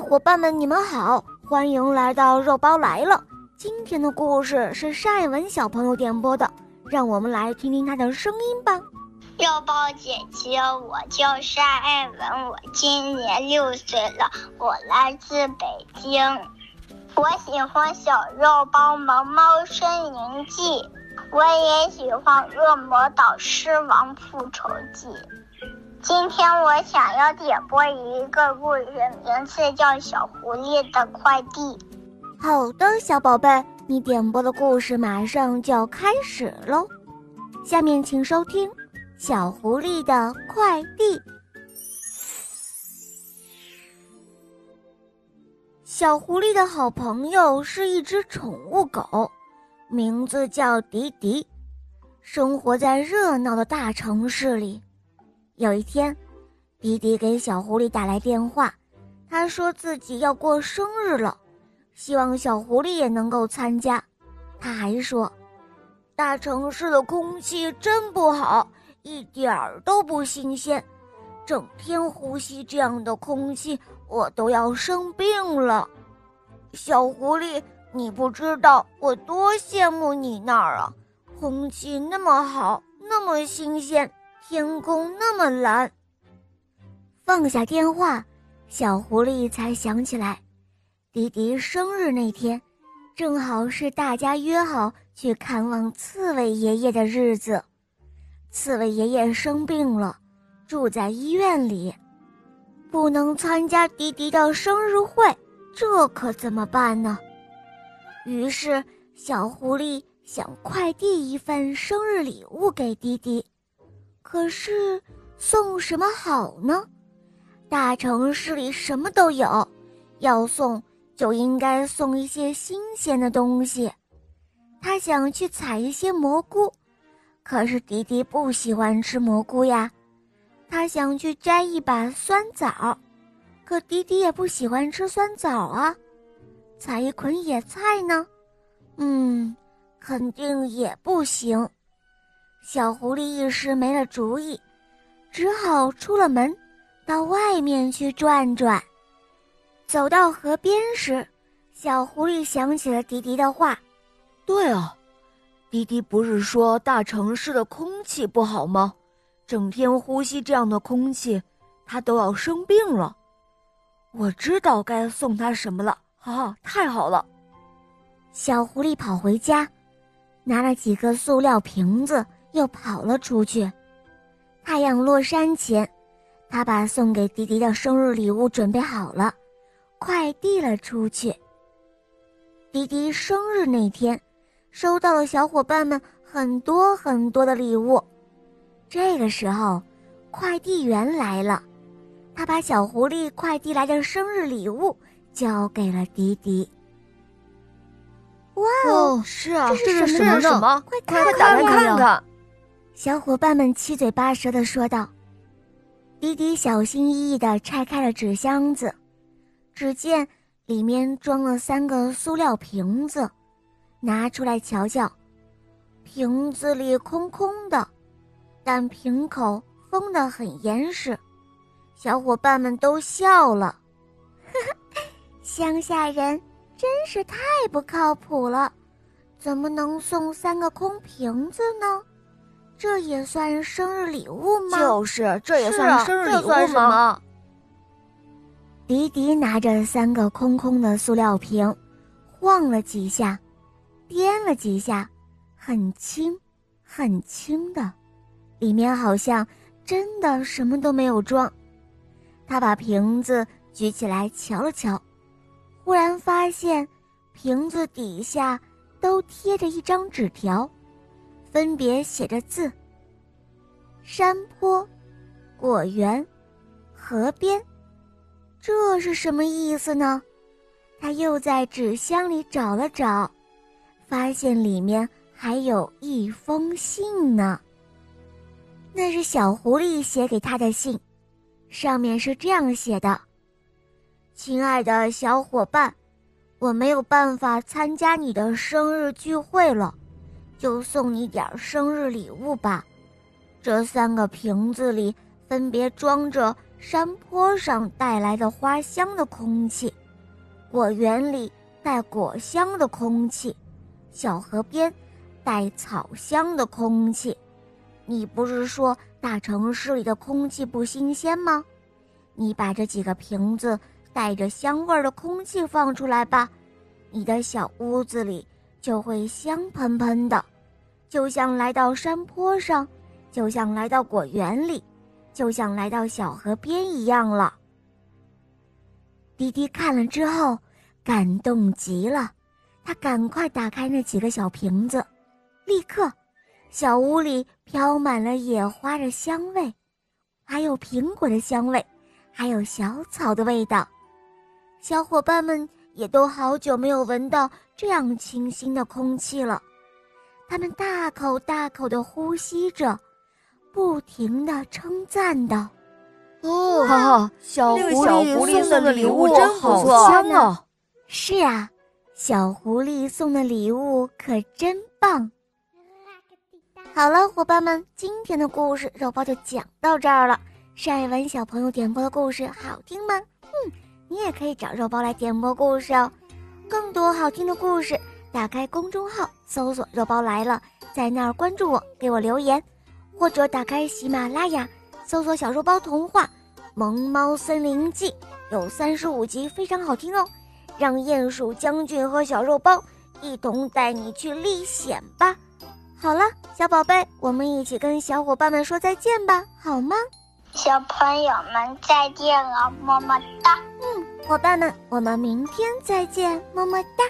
伙伴们，你们好，欢迎来到肉包来了。今天的故事是单爱文小朋友点播的，让我们来听听他的声音吧。肉包姐姐，我叫单爱文，我今年六岁了，我来自北京。我喜欢《小肉包萌猫森林记》，我也喜欢《恶魔岛狮王复仇记》。今天我想要点播一个故事，名字叫《小狐狸的快递》。好的，小宝贝，你点播的故事马上就要开始喽。下面请收听《小狐狸的快递》。小狐狸的好朋友是一只宠物狗，名字叫迪迪，生活在热闹的大城市里。有一天，迪迪给小狐狸打来电话，他说自己要过生日了，希望小狐狸也能够参加。他还说，大城市的空气真不好，一点儿都不新鲜，整天呼吸这样的空气，我都要生病了。小狐狸，你不知道我多羡慕你那儿啊，空气那么好，那么新鲜。天空那么蓝。放下电话，小狐狸才想起来，迪迪生日那天，正好是大家约好去看望刺猬爷爷的日子。刺猬爷爷生病了，住在医院里，不能参加迪迪的生日会，这可怎么办呢？于是，小狐狸想快递一份生日礼物给迪迪。可是送什么好呢？大城市里什么都有，要送就应该送一些新鲜的东西。他想去采一些蘑菇，可是迪迪不喜欢吃蘑菇呀。他想去摘一把酸枣，可迪迪也不喜欢吃酸枣啊。采一捆野菜呢？嗯，肯定也不行。小狐狸一时没了主意，只好出了门，到外面去转转。走到河边时，小狐狸想起了迪迪的话：“对啊，迪迪不是说大城市的空气不好吗？整天呼吸这样的空气，他都要生病了。我知道该送他什么了，啊，太好了！”小狐狸跑回家，拿了几个塑料瓶子。又跑了出去。太阳落山前，他把送给迪迪的生日礼物准备好了，快递了出去。迪迪生日那天，收到了小伙伴们很多很多的礼物。这个时候，快递员来了，他把小狐狸快递来的生日礼物交给了迪迪。哇哦，是啊，这是什么什么？快快打开看看！小伙伴们七嘴八舌的说道：“迪迪小心翼翼的拆开了纸箱子，只见里面装了三个塑料瓶子，拿出来瞧瞧，瓶子里空空的，但瓶口封得很严实。小伙伴们都笑了，乡下人真是太不靠谱了，怎么能送三个空瓶子呢？”这也算生日礼物吗？就是，这也算生日礼物吗？迪迪拿着三个空空的塑料瓶，晃了几下，颠了几下，很轻，很轻的，里面好像真的什么都没有装。他把瓶子举起来瞧了瞧，忽然发现瓶子底下都贴着一张纸条。分别写着字。山坡、果园、河边，这是什么意思呢？他又在纸箱里找了找，发现里面还有一封信呢。那是小狐狸写给他的信，上面是这样写的：“亲爱的小伙伴，我没有办法参加你的生日聚会了。”就送你点生日礼物吧，这三个瓶子里分别装着山坡上带来的花香的空气，果园里带果香的空气，小河边带草香的空气。你不是说大城市里的空气不新鲜吗？你把这几个瓶子带着香味的空气放出来吧，你的小屋子里就会香喷喷的，就像来到山坡上，就像来到果园里。就像来到小河边一样了。滴滴看了之后，感动极了，他赶快打开那几个小瓶子，立刻，小屋里飘满了野花的香味，还有苹果的香味，还有小草的味道。小伙伴们也都好久没有闻到这样清新的空气了，他们大口大口地呼吸着。不停的称赞道：“哦，哈哈小狐狸送的礼物真不错啊！是啊，小狐狸送的礼物可真棒。”好了，伙伴们，今天的故事肉包就讲到这儿了。晒文小朋友点播的故事好听吗？嗯，你也可以找肉包来点播故事哦。更多好听的故事，打开公众号搜索“肉包来了”，在那儿关注我，给我留言。或者打开喜马拉雅，搜索“小肉包童话·萌猫森林记”，有三十五集，非常好听哦。让鼹鼠将军和小肉包一同带你去历险吧。好了，小宝贝，我们一起跟小伙伴们说再见吧，好吗？小朋友们再见了，么么哒。嗯，伙伴们，我们明天再见，么么哒。